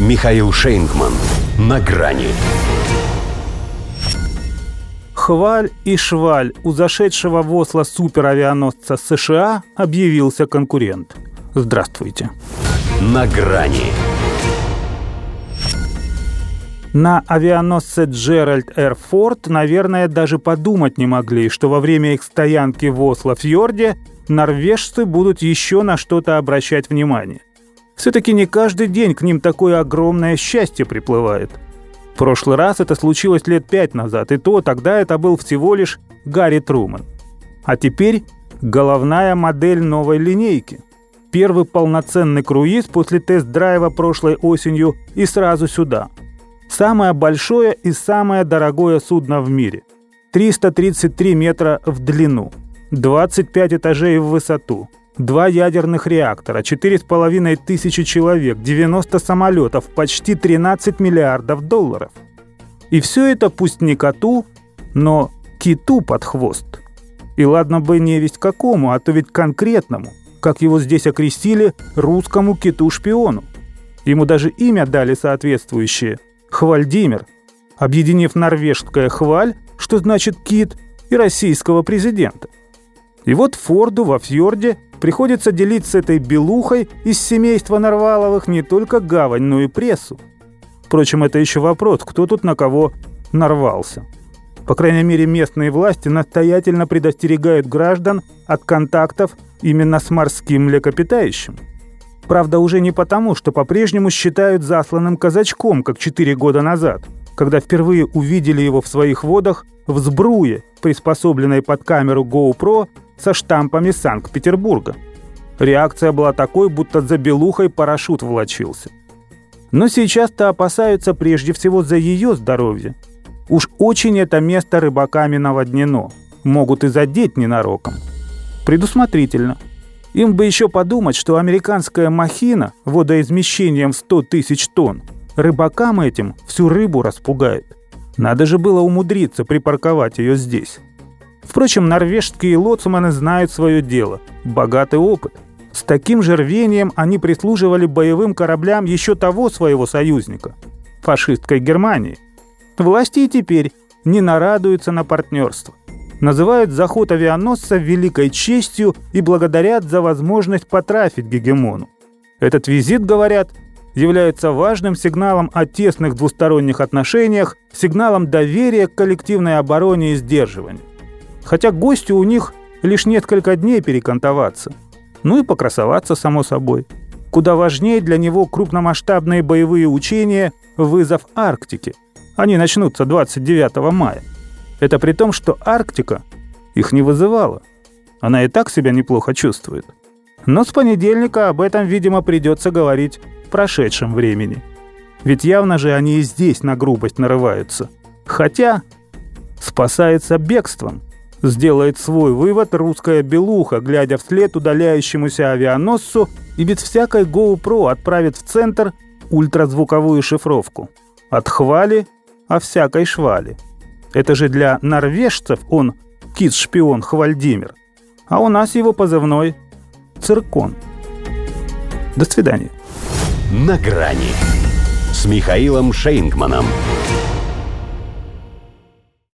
Михаил Шейнгман. На грани. Хваль и шваль у зашедшего в Осло суперавианосца США объявился конкурент. Здравствуйте. На грани. На авианосце Джеральд Эр Форд, наверное, даже подумать не могли, что во время их стоянки в Осло-фьорде норвежцы будут еще на что-то обращать внимание. Все-таки не каждый день к ним такое огромное счастье приплывает. В прошлый раз это случилось лет пять назад, и то тогда это был всего лишь Гарри Труман. А теперь головная модель новой линейки. Первый полноценный круиз после тест-драйва прошлой осенью и сразу сюда. Самое большое и самое дорогое судно в мире. 333 метра в длину, 25 этажей в высоту, два ядерных реактора, 4,5 тысячи человек, 90 самолетов, почти 13 миллиардов долларов. И все это пусть не коту, но киту под хвост. И ладно бы не весть какому, а то ведь конкретному, как его здесь окрестили, русскому киту-шпиону. Ему даже имя дали соответствующее – Хвальдимир, объединив норвежское «хваль», что значит «кит», и российского президента. И вот Форду во фьорде приходится делить с этой белухой из семейства Нарваловых не только гавань, но и прессу. Впрочем, это еще вопрос, кто тут на кого нарвался. По крайней мере, местные власти настоятельно предостерегают граждан от контактов именно с морским млекопитающим. Правда, уже не потому, что по-прежнему считают засланным казачком, как четыре года назад, когда впервые увидели его в своих водах в сбруе, приспособленной под камеру GoPro со штампами Санкт-Петербурга. Реакция была такой, будто за белухой парашют волочился. Но сейчас-то опасаются прежде всего за ее здоровье. Уж очень это место рыбаками наводнено. Могут и задеть ненароком. Предусмотрительно – им бы еще подумать, что американская махина водоизмещением в 100 тысяч тонн рыбакам этим всю рыбу распугает. Надо же было умудриться припарковать ее здесь. Впрочем, норвежские лоцманы знают свое дело. Богатый опыт. С таким же рвением они прислуживали боевым кораблям еще того своего союзника – фашистской Германии. Власти и теперь не нарадуются на партнерство называют заход авианосца великой честью и благодарят за возможность потрафить гегемону. Этот визит, говорят, является важным сигналом о тесных двусторонних отношениях, сигналом доверия к коллективной обороне и сдерживанию. Хотя гостю у них лишь несколько дней перекантоваться. Ну и покрасоваться, само собой. Куда важнее для него крупномасштабные боевые учения «Вызов Арктики». Они начнутся 29 мая. Это при том, что Арктика их не вызывала. Она и так себя неплохо чувствует. Но с понедельника об этом, видимо, придется говорить в прошедшем времени. Ведь явно же они и здесь на грубость нарываются. Хотя спасается бегством. Сделает свой вывод русская белуха, глядя вслед удаляющемуся авианосцу и без всякой GoPro отправит в центр ультразвуковую шифровку. От хвали о всякой швали. Это же для норвежцев он кит-шпион Хвальдимир. А у нас его позывной Циркон. До свидания. На грани с Михаилом Шейнгманом.